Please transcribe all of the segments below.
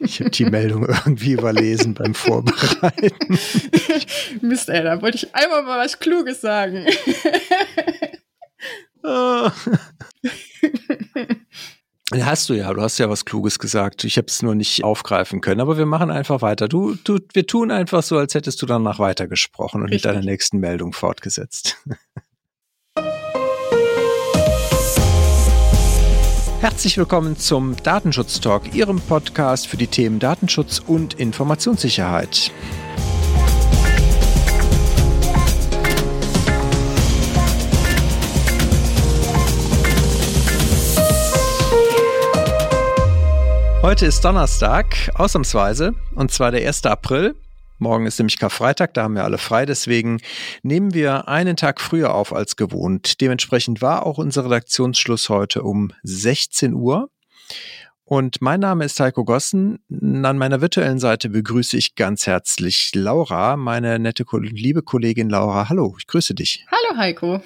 Ich habe die Meldung irgendwie überlesen beim Vorbereiten. Mist, ey, da wollte ich einmal mal was Kluges sagen. Ah. Hast du ja, du hast ja was Kluges gesagt. Ich habe es nur nicht aufgreifen können, aber wir machen einfach weiter. Du, du, wir tun einfach so, als hättest du danach weitergesprochen und Richtig. mit deiner nächsten Meldung fortgesetzt. Herzlich willkommen zum Datenschutz Talk, Ihrem Podcast für die Themen Datenschutz und Informationssicherheit. Heute ist Donnerstag, ausnahmsweise, und zwar der 1. April. Morgen ist nämlich Karfreitag, da haben wir alle frei. Deswegen nehmen wir einen Tag früher auf als gewohnt. Dementsprechend war auch unser Redaktionsschluss heute um 16 Uhr. Und mein Name ist Heiko Gossen. An meiner virtuellen Seite begrüße ich ganz herzlich Laura, meine nette, liebe Kollegin Laura. Hallo, ich grüße dich. Hallo Heiko.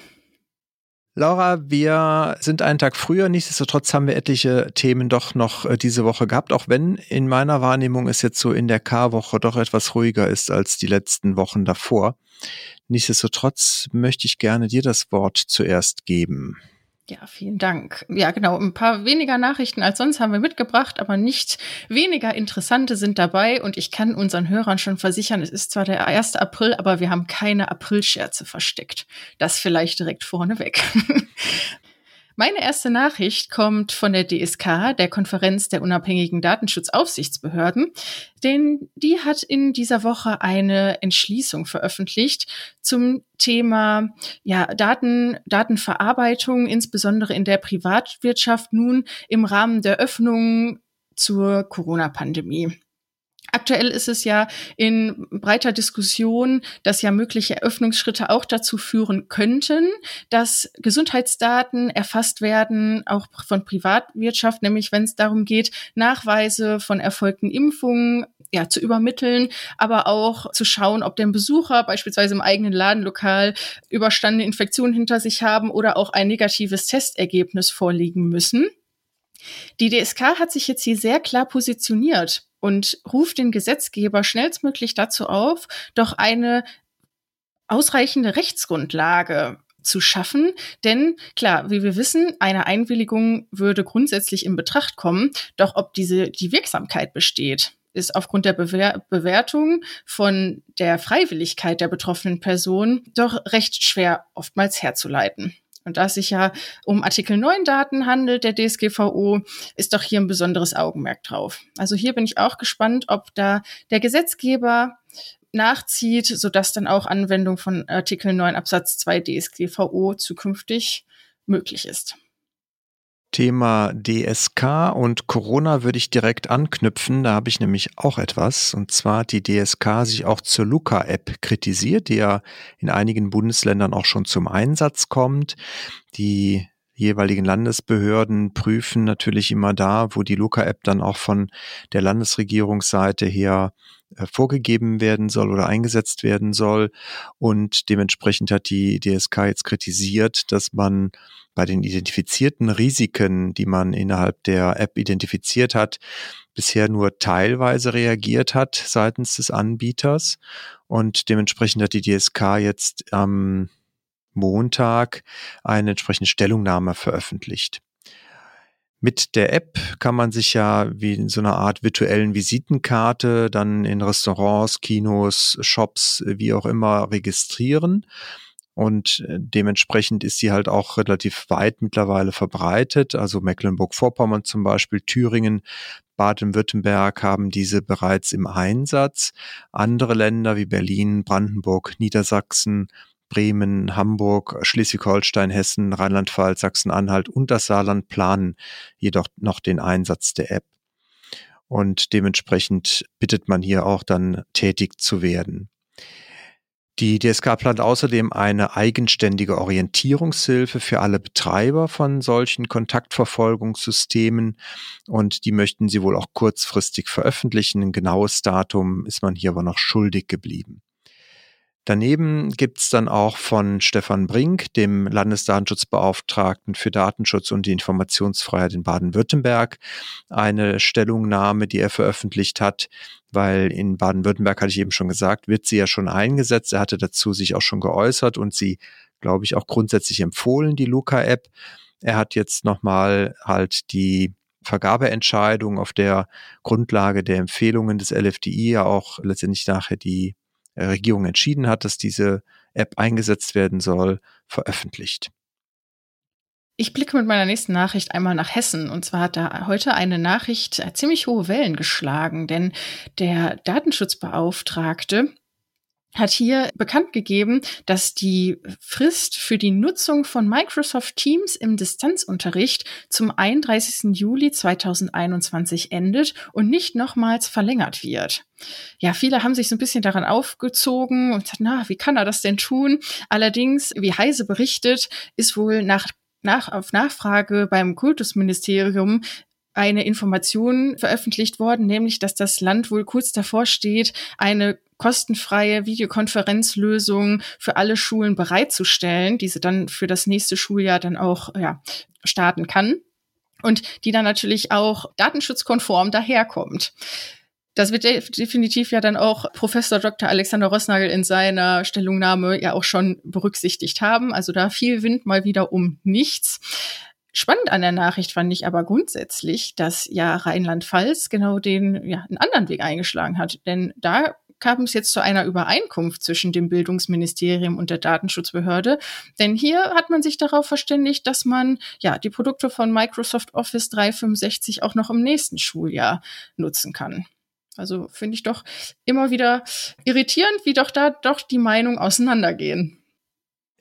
Laura, wir sind einen Tag früher. Nichtsdestotrotz haben wir etliche Themen doch noch äh, diese Woche gehabt, auch wenn in meiner Wahrnehmung es jetzt so in der K-Woche doch etwas ruhiger ist als die letzten Wochen davor. Nichtsdestotrotz möchte ich gerne dir das Wort zuerst geben. Ja, vielen Dank. Ja, genau. Ein paar weniger Nachrichten als sonst haben wir mitgebracht, aber nicht weniger interessante sind dabei. Und ich kann unseren Hörern schon versichern, es ist zwar der 1. April, aber wir haben keine Aprilscherze versteckt. Das vielleicht direkt vorneweg. Meine erste Nachricht kommt von der DSK, der Konferenz der unabhängigen Datenschutzaufsichtsbehörden, denn die hat in dieser Woche eine Entschließung veröffentlicht zum Thema ja, Daten, Datenverarbeitung, insbesondere in der Privatwirtschaft nun im Rahmen der Öffnung zur Corona-Pandemie. Aktuell ist es ja in breiter Diskussion, dass ja mögliche Eröffnungsschritte auch dazu führen könnten, dass Gesundheitsdaten erfasst werden, auch von Privatwirtschaft, nämlich wenn es darum geht, Nachweise von erfolgten Impfungen ja, zu übermitteln, aber auch zu schauen, ob der Besucher beispielsweise im eigenen Ladenlokal überstandene Infektionen hinter sich haben oder auch ein negatives Testergebnis vorliegen müssen. Die DSK hat sich jetzt hier sehr klar positioniert und ruft den Gesetzgeber schnellstmöglich dazu auf, doch eine ausreichende Rechtsgrundlage zu schaffen. Denn klar, wie wir wissen, eine Einwilligung würde grundsätzlich in Betracht kommen. Doch ob diese, die Wirksamkeit besteht, ist aufgrund der Bewer Bewertung von der Freiwilligkeit der betroffenen Person doch recht schwer oftmals herzuleiten. Und da es sich ja um Artikel 9 Daten handelt, der DSGVO, ist doch hier ein besonderes Augenmerk drauf. Also hier bin ich auch gespannt, ob da der Gesetzgeber nachzieht, sodass dann auch Anwendung von Artikel 9 Absatz 2 DSGVO zukünftig möglich ist. Thema DSK und Corona würde ich direkt anknüpfen. Da habe ich nämlich auch etwas. Und zwar hat die DSK sich auch zur Luca-App kritisiert, die ja in einigen Bundesländern auch schon zum Einsatz kommt. Die jeweiligen Landesbehörden prüfen natürlich immer da, wo die Luca-App dann auch von der Landesregierungsseite her äh, vorgegeben werden soll oder eingesetzt werden soll. Und dementsprechend hat die DSK jetzt kritisiert, dass man bei den identifizierten Risiken, die man innerhalb der App identifiziert hat, bisher nur teilweise reagiert hat seitens des Anbieters. Und dementsprechend hat die DSK jetzt am Montag eine entsprechende Stellungnahme veröffentlicht. Mit der App kann man sich ja wie in so einer Art virtuellen Visitenkarte dann in Restaurants, Kinos, Shops, wie auch immer registrieren. Und äh, dementsprechend ist sie halt auch relativ weit mittlerweile verbreitet. Also Mecklenburg-Vorpommern zum Beispiel, Thüringen, Baden-Württemberg haben diese bereits im Einsatz. Andere Länder wie Berlin, Brandenburg, Niedersachsen, Bremen, Hamburg, Schleswig-Holstein, Hessen, Rheinland-Pfalz, Sachsen-Anhalt und das Saarland planen jedoch noch den Einsatz der App. Und dementsprechend bittet man hier auch dann tätig zu werden. Die DSK plant außerdem eine eigenständige Orientierungshilfe für alle Betreiber von solchen Kontaktverfolgungssystemen und die möchten sie wohl auch kurzfristig veröffentlichen. Ein genaues Datum ist man hier aber noch schuldig geblieben. Daneben gibt's dann auch von Stefan Brink, dem Landesdatenschutzbeauftragten für Datenschutz und die Informationsfreiheit in Baden-Württemberg, eine Stellungnahme, die er veröffentlicht hat, weil in Baden-Württemberg, hatte ich eben schon gesagt, wird sie ja schon eingesetzt. Er hatte dazu sich auch schon geäußert und sie, glaube ich, auch grundsätzlich empfohlen, die Luca-App. Er hat jetzt nochmal halt die Vergabeentscheidung auf der Grundlage der Empfehlungen des LFDI ja auch letztendlich nachher die Regierung entschieden hat, dass diese App eingesetzt werden soll, veröffentlicht. Ich blicke mit meiner nächsten Nachricht einmal nach Hessen. Und zwar hat da heute eine Nachricht äh, ziemlich hohe Wellen geschlagen, denn der Datenschutzbeauftragte hat hier bekannt gegeben, dass die Frist für die Nutzung von Microsoft Teams im Distanzunterricht zum 31. Juli 2021 endet und nicht nochmals verlängert wird. Ja, viele haben sich so ein bisschen daran aufgezogen und gesagt, na, wie kann er das denn tun? Allerdings, wie Heise berichtet, ist wohl nach nach, auf Nachfrage beim Kultusministerium eine Information veröffentlicht worden, nämlich dass das Land wohl kurz davor steht, eine kostenfreie Videokonferenzlösung für alle Schulen bereitzustellen, diese dann für das nächste Schuljahr dann auch ja, starten kann und die dann natürlich auch datenschutzkonform daherkommt. Das wird definitiv ja dann auch Professor Dr. Alexander Rossnagel in seiner Stellungnahme ja auch schon berücksichtigt haben. Also da viel Wind mal wieder um nichts. Spannend an der Nachricht fand ich aber grundsätzlich, dass ja Rheinland-Pfalz genau den, ja, einen anderen Weg eingeschlagen hat. Denn da kam es jetzt zu einer Übereinkunft zwischen dem Bildungsministerium und der Datenschutzbehörde. Denn hier hat man sich darauf verständigt, dass man ja die Produkte von Microsoft Office 365 auch noch im nächsten Schuljahr nutzen kann. Also finde ich doch immer wieder irritierend, wie doch da doch die Meinungen auseinandergehen.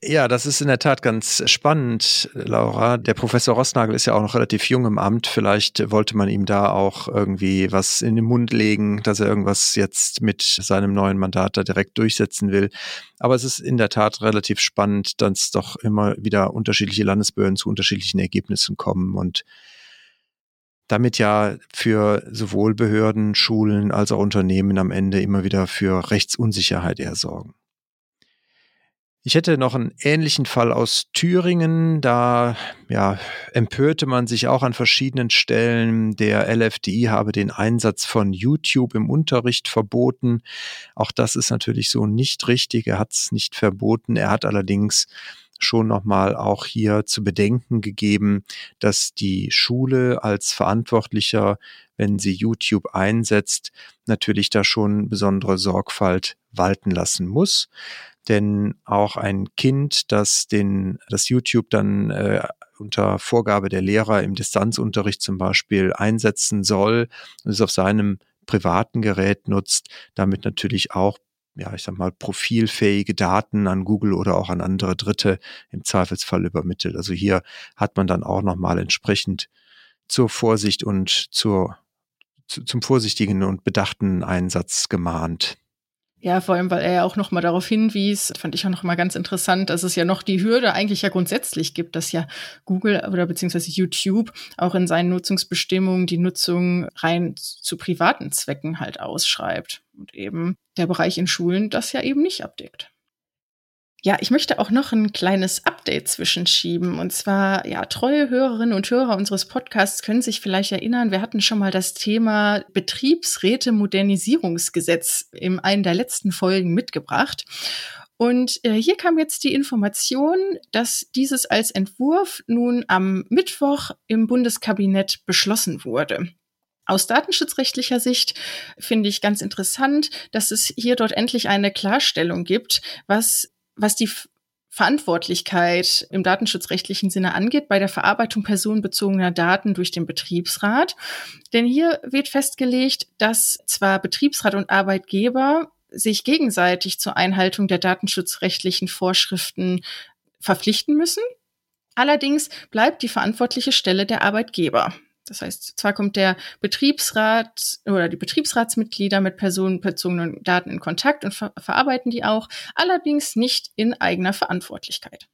Ja, das ist in der Tat ganz spannend, Laura. Der Professor Rossnagel ist ja auch noch relativ jung im Amt. Vielleicht wollte man ihm da auch irgendwie was in den Mund legen, dass er irgendwas jetzt mit seinem neuen Mandat da direkt durchsetzen will. Aber es ist in der Tat relativ spannend, dass doch immer wieder unterschiedliche Landesbehörden zu unterschiedlichen Ergebnissen kommen und damit ja für sowohl Behörden, Schulen als auch Unternehmen am Ende immer wieder für Rechtsunsicherheit eher sorgen. Ich hätte noch einen ähnlichen Fall aus Thüringen. Da ja, empörte man sich auch an verschiedenen Stellen. Der LFDI habe den Einsatz von YouTube im Unterricht verboten. Auch das ist natürlich so nicht richtig. Er hat es nicht verboten. Er hat allerdings schon nochmal auch hier zu bedenken gegeben, dass die Schule als Verantwortlicher, wenn sie YouTube einsetzt, natürlich da schon besondere Sorgfalt walten lassen muss denn auch ein Kind, das den, das YouTube dann äh, unter Vorgabe der Lehrer im Distanzunterricht zum Beispiel einsetzen soll und es auf seinem privaten Gerät nutzt, damit natürlich auch ja, ich sag mal, profilfähige Daten an Google oder auch an andere Dritte im Zweifelsfall übermittelt. Also hier hat man dann auch nochmal entsprechend zur Vorsicht und zur, zu, zum vorsichtigen und bedachten Einsatz gemahnt. Ja, vor allem, weil er ja auch noch mal darauf hinwies, fand ich auch noch mal ganz interessant, dass es ja noch die Hürde eigentlich ja grundsätzlich gibt, dass ja Google oder beziehungsweise YouTube auch in seinen Nutzungsbestimmungen die Nutzung rein zu privaten Zwecken halt ausschreibt und eben der Bereich in Schulen das ja eben nicht abdeckt. Ja, ich möchte auch noch ein kleines Update zwischenschieben. Und zwar, ja, treue Hörerinnen und Hörer unseres Podcasts können sich vielleicht erinnern, wir hatten schon mal das Thema Betriebsräte-Modernisierungsgesetz in einer der letzten Folgen mitgebracht. Und äh, hier kam jetzt die Information, dass dieses als Entwurf nun am Mittwoch im Bundeskabinett beschlossen wurde. Aus datenschutzrechtlicher Sicht finde ich ganz interessant, dass es hier dort endlich eine Klarstellung gibt, was was die Verantwortlichkeit im datenschutzrechtlichen Sinne angeht bei der Verarbeitung personenbezogener Daten durch den Betriebsrat. Denn hier wird festgelegt, dass zwar Betriebsrat und Arbeitgeber sich gegenseitig zur Einhaltung der datenschutzrechtlichen Vorschriften verpflichten müssen. Allerdings bleibt die verantwortliche Stelle der Arbeitgeber. Das heißt, zwar kommt der Betriebsrat oder die Betriebsratsmitglieder mit personenbezogenen Daten in Kontakt und ver verarbeiten die auch, allerdings nicht in eigener Verantwortlichkeit.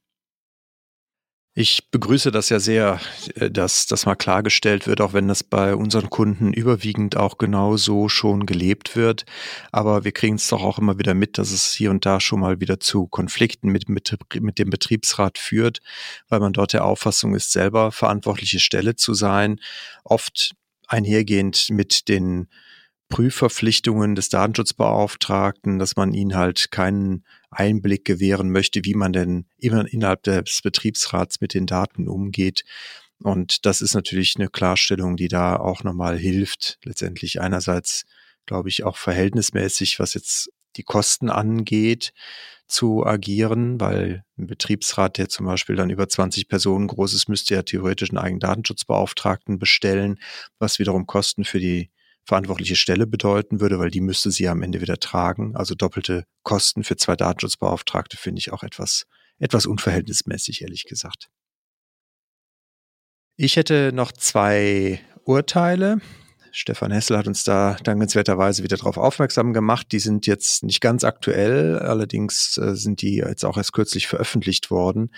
Ich begrüße das ja sehr, äh, dass das mal klargestellt wird, auch wenn das bei unseren Kunden überwiegend auch genau so schon gelebt wird. Aber wir kriegen es doch auch immer wieder mit, dass es hier und da schon mal wieder zu Konflikten mit, mit, mit dem Betriebsrat führt, weil man dort der Auffassung ist, selber verantwortliche Stelle zu sein. Oft einhergehend mit den Prüfverpflichtungen des Datenschutzbeauftragten, dass man ihnen halt keinen Einblick gewähren möchte, wie man denn immer innerhalb des Betriebsrats mit den Daten umgeht. Und das ist natürlich eine Klarstellung, die da auch nochmal hilft. Letztendlich einerseits, glaube ich, auch verhältnismäßig, was jetzt die Kosten angeht, zu agieren, weil ein Betriebsrat, der zum Beispiel dann über 20 Personen groß ist, müsste ja theoretisch einen eigenen Datenschutzbeauftragten bestellen, was wiederum Kosten für die verantwortliche Stelle bedeuten würde, weil die müsste sie am Ende wieder tragen. Also doppelte Kosten für zwei Datenschutzbeauftragte finde ich auch etwas, etwas unverhältnismäßig, ehrlich gesagt. Ich hätte noch zwei Urteile. Stefan Hessel hat uns da dankenswerterweise wieder darauf aufmerksam gemacht. Die sind jetzt nicht ganz aktuell, allerdings äh, sind die jetzt auch erst kürzlich veröffentlicht worden.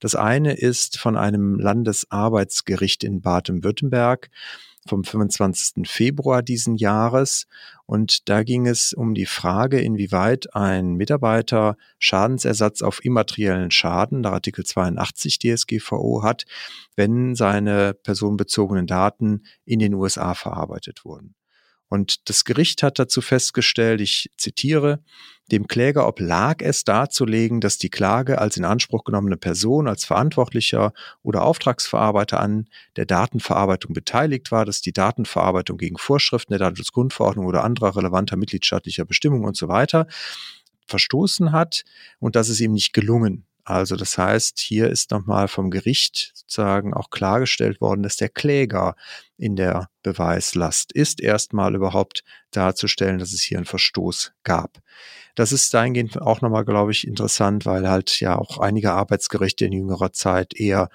Das eine ist von einem Landesarbeitsgericht in Baden-Württemberg vom 25. Februar diesen Jahres. Und da ging es um die Frage, inwieweit ein Mitarbeiter Schadensersatz auf immateriellen Schaden nach Artikel 82 DSGVO hat, wenn seine personenbezogenen Daten in den USA verarbeitet wurden. Und das Gericht hat dazu festgestellt, ich zitiere, dem Kläger oblag es darzulegen, dass die Klage als in Anspruch genommene Person, als Verantwortlicher oder Auftragsverarbeiter an der Datenverarbeitung beteiligt war, dass die Datenverarbeitung gegen Vorschriften der Datenschutzgrundverordnung oder anderer relevanter mitgliedstaatlicher Bestimmungen und so weiter verstoßen hat und dass es ihm nicht gelungen also das heißt, hier ist nochmal vom Gericht sozusagen auch klargestellt worden, dass der Kläger in der Beweislast ist, erstmal überhaupt darzustellen, dass es hier einen Verstoß gab. Das ist dahingehend auch nochmal, glaube ich, interessant, weil halt ja auch einige Arbeitsgerichte in jüngerer Zeit eher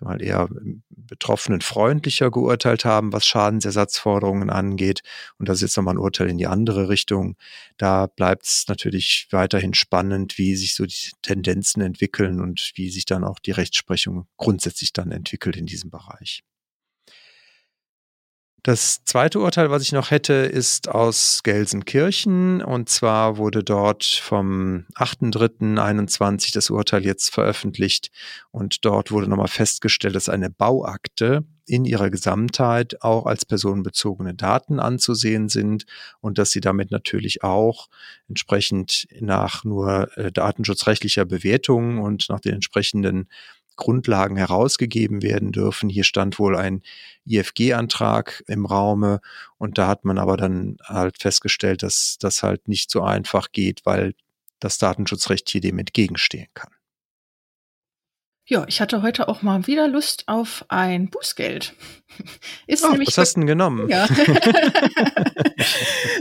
mal eher Betroffenen freundlicher geurteilt haben, was Schadensersatzforderungen angeht. Und das ist jetzt nochmal ein Urteil in die andere Richtung. Da bleibt es natürlich weiterhin spannend, wie sich so die Tendenzen entwickeln und wie sich dann auch die Rechtsprechung grundsätzlich dann entwickelt in diesem Bereich. Das zweite Urteil, was ich noch hätte, ist aus Gelsenkirchen. Und zwar wurde dort vom 8.3.21 das Urteil jetzt veröffentlicht. Und dort wurde nochmal festgestellt, dass eine Bauakte in ihrer Gesamtheit auch als personenbezogene Daten anzusehen sind und dass sie damit natürlich auch entsprechend nach nur äh, datenschutzrechtlicher Bewertung und nach den entsprechenden Grundlagen herausgegeben werden dürfen. Hier stand wohl ein IFG-Antrag im Raume und da hat man aber dann halt festgestellt, dass das halt nicht so einfach geht, weil das Datenschutzrecht hier dem entgegenstehen kann. Ja, ich hatte heute auch mal wieder Lust auf ein Bußgeld. Ist oh, nämlich was hast du denn genommen? Ja.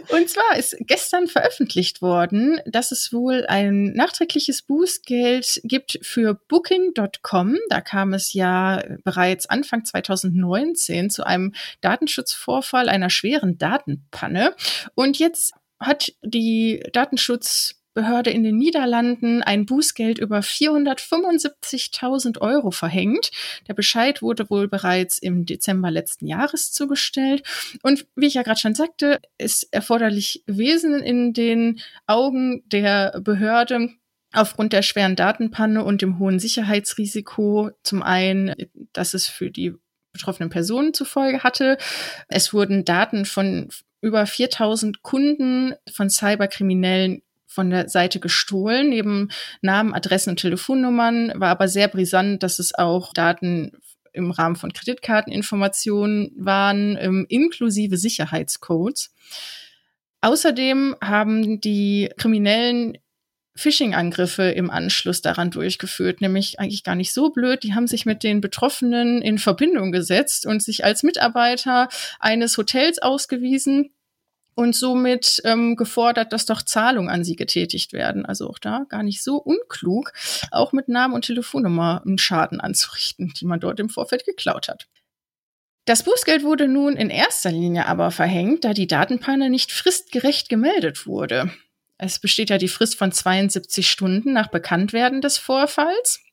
Und zwar ist gestern veröffentlicht worden, dass es wohl ein nachträgliches Bußgeld gibt für Booking.com. Da kam es ja bereits Anfang 2019 zu einem Datenschutzvorfall, einer schweren Datenpanne. Und jetzt hat die Datenschutz Behörde in den Niederlanden ein Bußgeld über 475.000 Euro verhängt. Der Bescheid wurde wohl bereits im Dezember letzten Jahres zugestellt. Und wie ich ja gerade schon sagte, ist erforderlich gewesen in den Augen der Behörde, aufgrund der schweren Datenpanne und dem hohen Sicherheitsrisiko zum einen, dass es für die betroffenen Personen zufolge hatte. Es wurden Daten von über 4000 Kunden von Cyberkriminellen von der Seite gestohlen, neben Namen, Adressen und Telefonnummern, war aber sehr brisant, dass es auch Daten im Rahmen von Kreditkarteninformationen waren, ähm, inklusive Sicherheitscodes. Außerdem haben die Kriminellen Phishing-Angriffe im Anschluss daran durchgeführt, nämlich eigentlich gar nicht so blöd. Die haben sich mit den Betroffenen in Verbindung gesetzt und sich als Mitarbeiter eines Hotels ausgewiesen, und somit ähm, gefordert, dass doch Zahlungen an sie getätigt werden. Also auch da gar nicht so unklug, auch mit Namen und Telefonnummer einen Schaden anzurichten, die man dort im Vorfeld geklaut hat. Das Bußgeld wurde nun in erster Linie aber verhängt, da die Datenpanne nicht fristgerecht gemeldet wurde. Es besteht ja die Frist von 72 Stunden nach Bekanntwerden des Vorfalls.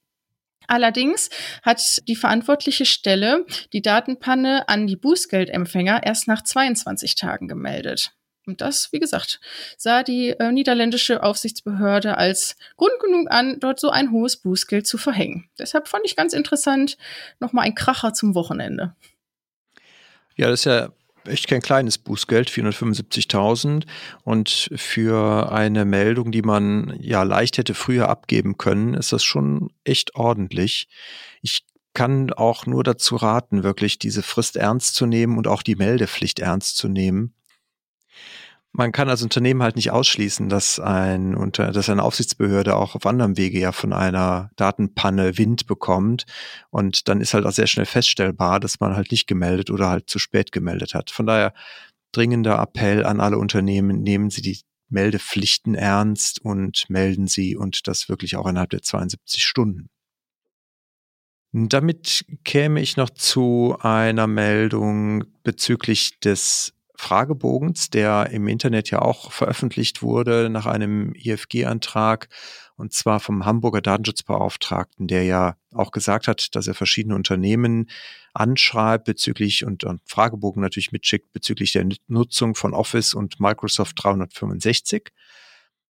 Allerdings hat die verantwortliche Stelle die Datenpanne an die Bußgeldempfänger erst nach 22 Tagen gemeldet. Und das, wie gesagt, sah die äh, niederländische Aufsichtsbehörde als Grund genug an, dort so ein hohes Bußgeld zu verhängen. Deshalb fand ich ganz interessant, nochmal ein Kracher zum Wochenende. Ja, das ist ja echt kein kleines Bußgeld, 475.000. Und für eine Meldung, die man ja leicht hätte früher abgeben können, ist das schon echt ordentlich. Ich kann auch nur dazu raten, wirklich diese Frist ernst zu nehmen und auch die Meldepflicht ernst zu nehmen. Man kann als Unternehmen halt nicht ausschließen, dass ein dass eine Aufsichtsbehörde auch auf anderem Wege ja von einer Datenpanne Wind bekommt. Und dann ist halt auch sehr schnell feststellbar, dass man halt nicht gemeldet oder halt zu spät gemeldet hat. Von daher dringender Appell an alle Unternehmen, nehmen Sie die Meldepflichten ernst und melden Sie und das wirklich auch innerhalb der 72 Stunden. Damit käme ich noch zu einer Meldung bezüglich des Fragebogens, der im Internet ja auch veröffentlicht wurde nach einem IFG-Antrag und zwar vom Hamburger Datenschutzbeauftragten, der ja auch gesagt hat, dass er verschiedene Unternehmen anschreibt bezüglich und, und Fragebogen natürlich mitschickt bezüglich der Nutzung von Office und Microsoft 365.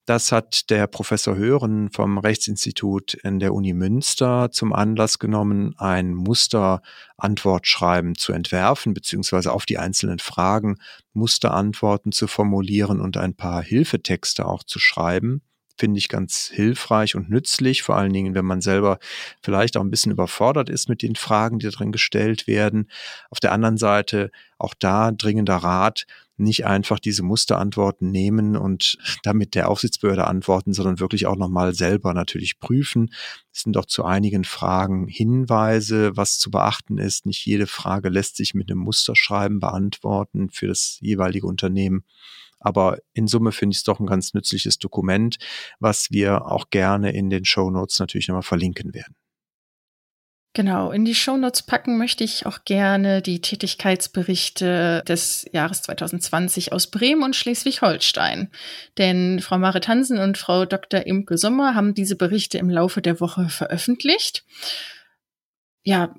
Das hat der Professor Hören vom Rechtsinstitut in der Uni Münster zum Anlass genommen, ein Musterantwortschreiben zu entwerfen, beziehungsweise auf die einzelnen Fragen Musterantworten zu formulieren und ein paar Hilfetexte auch zu schreiben finde ich ganz hilfreich und nützlich, vor allen Dingen, wenn man selber vielleicht auch ein bisschen überfordert ist mit den Fragen, die drin gestellt werden. Auf der anderen Seite auch da dringender Rat, nicht einfach diese Musterantworten nehmen und damit der Aufsichtsbehörde antworten, sondern wirklich auch nochmal selber natürlich prüfen. Es sind doch zu einigen Fragen Hinweise, was zu beachten ist. Nicht jede Frage lässt sich mit einem Musterschreiben beantworten für das jeweilige Unternehmen. Aber in Summe finde ich es doch ein ganz nützliches Dokument, was wir auch gerne in den Show Notes natürlich nochmal verlinken werden. Genau, in die Shownotes packen möchte ich auch gerne die Tätigkeitsberichte des Jahres 2020 aus Bremen und Schleswig-Holstein. Denn Frau Marit Hansen und Frau Dr. Imke Sommer haben diese Berichte im Laufe der Woche veröffentlicht. Ja,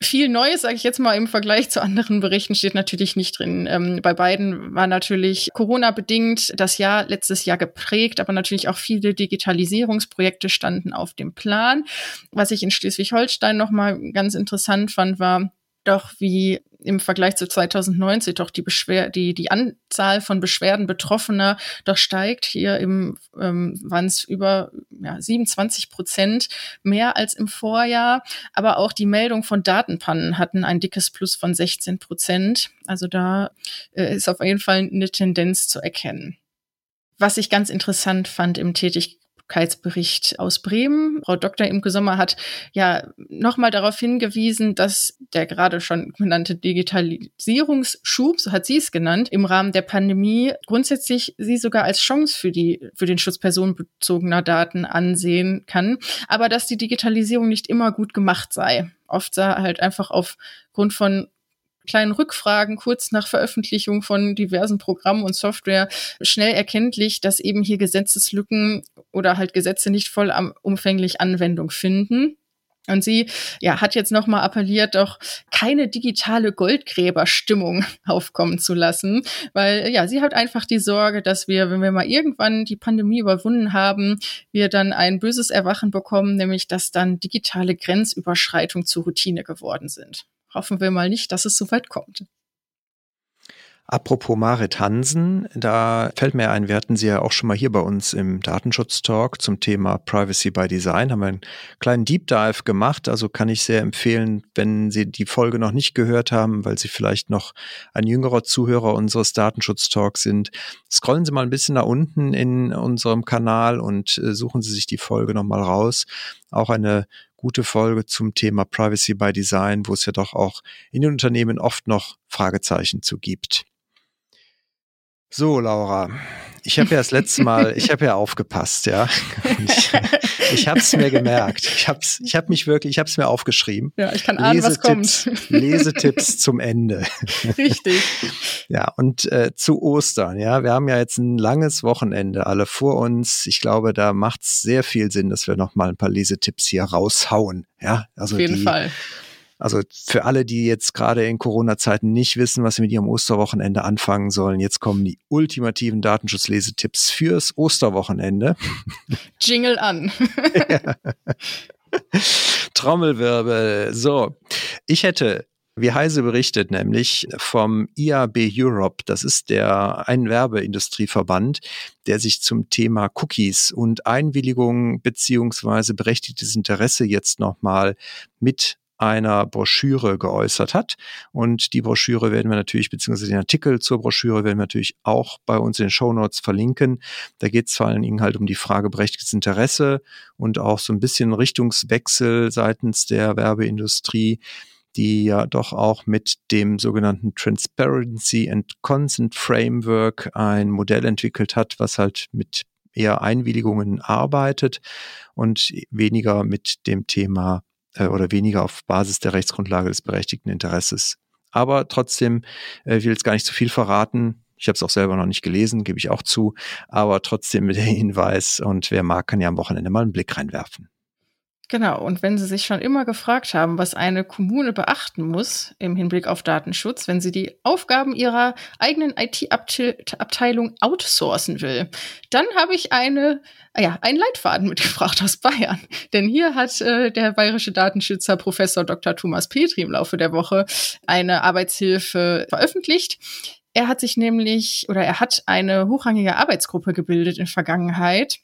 viel Neues, sage ich jetzt mal, im Vergleich zu anderen Berichten steht natürlich nicht drin. Ähm, bei beiden war natürlich Corona-bedingt das Jahr letztes Jahr geprägt, aber natürlich auch viele Digitalisierungsprojekte standen auf dem Plan. Was ich in Schleswig-Holstein nochmal ganz interessant fand, war, doch wie im Vergleich zu 2019 doch die Beschwer die die Anzahl von Beschwerden Betroffener doch steigt. Hier im ähm, waren es über ja, 27 Prozent mehr als im Vorjahr. Aber auch die Meldung von Datenpannen hatten ein dickes Plus von 16 Prozent. Also da äh, ist auf jeden Fall eine Tendenz zu erkennen. Was ich ganz interessant fand im Tätig Nachhaltigkeitsbericht aus Bremen. Frau Dr. Imke Sommer hat ja nochmal darauf hingewiesen, dass der gerade schon genannte Digitalisierungsschub, so hat sie es genannt, im Rahmen der Pandemie grundsätzlich sie sogar als Chance für die, für den Schutz personenbezogener Daten ansehen kann, aber dass die Digitalisierung nicht immer gut gemacht sei. Oft sei halt einfach aufgrund von kleinen Rückfragen kurz nach Veröffentlichung von diversen Programmen und Software schnell erkenntlich, dass eben hier Gesetzeslücken oder halt Gesetze nicht voll umfänglich Anwendung finden. Und sie ja, hat jetzt nochmal appelliert, doch keine digitale Goldgräberstimmung aufkommen zu lassen, weil ja, sie hat einfach die Sorge, dass wir, wenn wir mal irgendwann die Pandemie überwunden haben, wir dann ein böses Erwachen bekommen, nämlich dass dann digitale Grenzüberschreitungen zur Routine geworden sind hoffen wir mal nicht, dass es so weit kommt. Apropos Marit Hansen, da fällt mir ein, wir hatten sie ja auch schon mal hier bei uns im Datenschutz-Talk zum Thema Privacy by Design, haben einen kleinen Deep Dive gemacht, also kann ich sehr empfehlen, wenn Sie die Folge noch nicht gehört haben, weil Sie vielleicht noch ein jüngerer Zuhörer unseres Datenschutz-Talks sind, scrollen Sie mal ein bisschen nach unten in unserem Kanal und äh, suchen Sie sich die Folge nochmal raus. Auch eine gute Folge zum Thema Privacy by Design, wo es ja doch auch in den Unternehmen oft noch Fragezeichen zu gibt. So, Laura, Ich habe ja das letzte Mal, ich habe ja aufgepasst, ja. Ich, ich habe es mir gemerkt. Ich habe ich hab mich wirklich, ich habe es mir aufgeschrieben. Ja, ich kann ahnen, was kommt. Lesetipps zum Ende. Richtig. Ja, und äh, zu Ostern, ja. Wir haben ja jetzt ein langes Wochenende alle vor uns. Ich glaube, da macht es sehr viel Sinn, dass wir noch mal ein paar Lesetipps hier raushauen. Ja, also Auf jeden die, Fall. Also für alle, die jetzt gerade in Corona-Zeiten nicht wissen, was sie mit ihrem Osterwochenende anfangen sollen, jetzt kommen die ultimativen Datenschutzlesetipps fürs Osterwochenende. Jingle an. Trommelwirbel. So, ich hätte wie Heise berichtet, nämlich vom IAB Europe. Das ist der ein Werbeindustrieverband, der sich zum Thema Cookies und Einwilligung beziehungsweise berechtigtes Interesse jetzt nochmal mit einer Broschüre geäußert hat. Und die Broschüre werden wir natürlich, beziehungsweise den Artikel zur Broschüre werden wir natürlich auch bei uns in den Show Notes verlinken. Da geht es vor allen Dingen halt um die Frage berechtigtes Interesse und auch so ein bisschen Richtungswechsel seitens der Werbeindustrie die ja doch auch mit dem sogenannten Transparency and Consent Framework ein Modell entwickelt hat, was halt mit eher Einwilligungen arbeitet und weniger mit dem Thema äh, oder weniger auf Basis der Rechtsgrundlage des berechtigten Interesses. Aber trotzdem äh, will jetzt gar nicht zu viel verraten. Ich habe es auch selber noch nicht gelesen, gebe ich auch zu. Aber trotzdem mit der Hinweis und wer mag, kann ja am Wochenende mal einen Blick reinwerfen. Genau, und wenn Sie sich schon immer gefragt haben, was eine Kommune beachten muss im Hinblick auf Datenschutz, wenn sie die Aufgaben ihrer eigenen IT-Abteilung outsourcen will, dann habe ich eine, ah ja, einen Leitfaden mitgebracht aus Bayern. Denn hier hat äh, der bayerische Datenschützer Professor Dr. Thomas Petri im Laufe der Woche eine Arbeitshilfe veröffentlicht. Er hat sich nämlich oder er hat eine hochrangige Arbeitsgruppe gebildet in Vergangenheit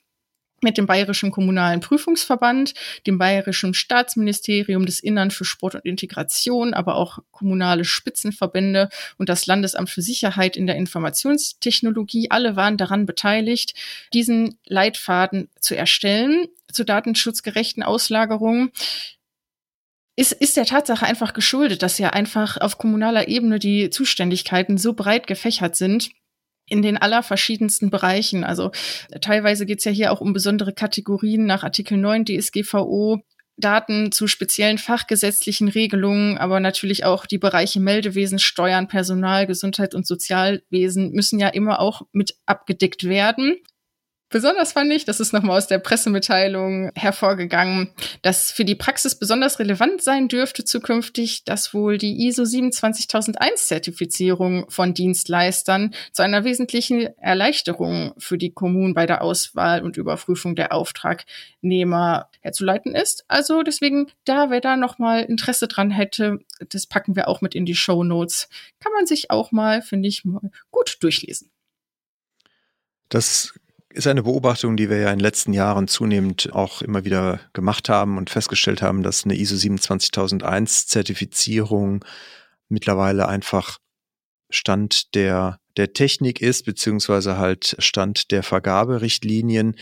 mit dem Bayerischen Kommunalen Prüfungsverband, dem Bayerischen Staatsministerium des Innern für Sport und Integration, aber auch kommunale Spitzenverbände und das Landesamt für Sicherheit in der Informationstechnologie. Alle waren daran beteiligt, diesen Leitfaden zu erstellen zur datenschutzgerechten Auslagerung ist, ist der Tatsache einfach geschuldet, dass ja einfach auf kommunaler Ebene die Zuständigkeiten so breit gefächert sind, in den allerverschiedensten Bereichen. Also teilweise geht es ja hier auch um besondere Kategorien nach Artikel 9 DSGVO, Daten zu speziellen fachgesetzlichen Regelungen, aber natürlich auch die Bereiche Meldewesen, Steuern, Personal, Gesundheit und Sozialwesen müssen ja immer auch mit abgedeckt werden. Besonders fand ich, das ist nochmal aus der Pressemitteilung hervorgegangen, dass für die Praxis besonders relevant sein dürfte zukünftig, dass wohl die ISO 27001 Zertifizierung von Dienstleistern zu einer wesentlichen Erleichterung für die Kommunen bei der Auswahl und Überprüfung der Auftragnehmer herzuleiten ist. Also deswegen, da wer da nochmal Interesse dran hätte, das packen wir auch mit in die Show Notes. Kann man sich auch mal, finde ich, mal gut durchlesen. Das ist eine Beobachtung, die wir ja in den letzten Jahren zunehmend auch immer wieder gemacht haben und festgestellt haben, dass eine ISO 27001 Zertifizierung mittlerweile einfach Stand der der Technik ist, beziehungsweise halt Stand der Vergaberichtlinien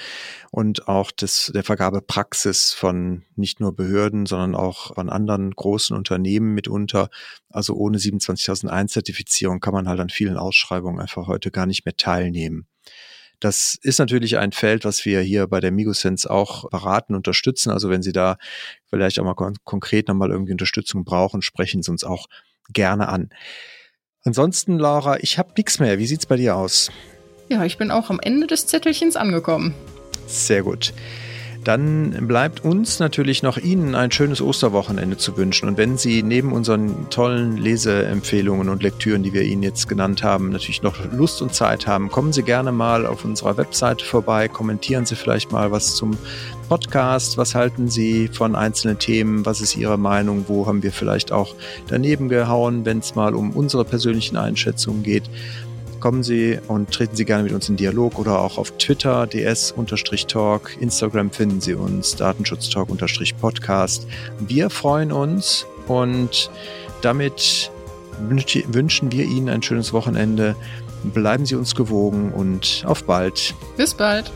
und auch des, der Vergabepraxis von nicht nur Behörden, sondern auch von anderen großen Unternehmen mitunter. Also ohne 27001 Zertifizierung kann man halt an vielen Ausschreibungen einfach heute gar nicht mehr teilnehmen. Das ist natürlich ein Feld, was wir hier bei der Migosense auch beraten, unterstützen. Also wenn Sie da vielleicht auch mal kon konkret nochmal irgendwie Unterstützung brauchen, sprechen Sie uns auch gerne an. Ansonsten, Laura, ich habe nichts mehr. Wie sieht's bei dir aus? Ja, ich bin auch am Ende des Zettelchens angekommen. Sehr gut. Dann bleibt uns natürlich noch Ihnen ein schönes Osterwochenende zu wünschen. Und wenn Sie neben unseren tollen Leseempfehlungen und Lektüren, die wir Ihnen jetzt genannt haben, natürlich noch Lust und Zeit haben, kommen Sie gerne mal auf unserer Webseite vorbei, kommentieren Sie vielleicht mal was zum Podcast, was halten Sie von einzelnen Themen, was ist Ihre Meinung, wo haben wir vielleicht auch daneben gehauen, wenn es mal um unsere persönlichen Einschätzungen geht kommen Sie und treten Sie gerne mit uns in Dialog oder auch auf Twitter ds-talk, Instagram finden Sie uns, Datenschutztalk-podcast. Wir freuen uns und damit wünschen wir Ihnen ein schönes Wochenende. Bleiben Sie uns gewogen und auf bald. Bis bald.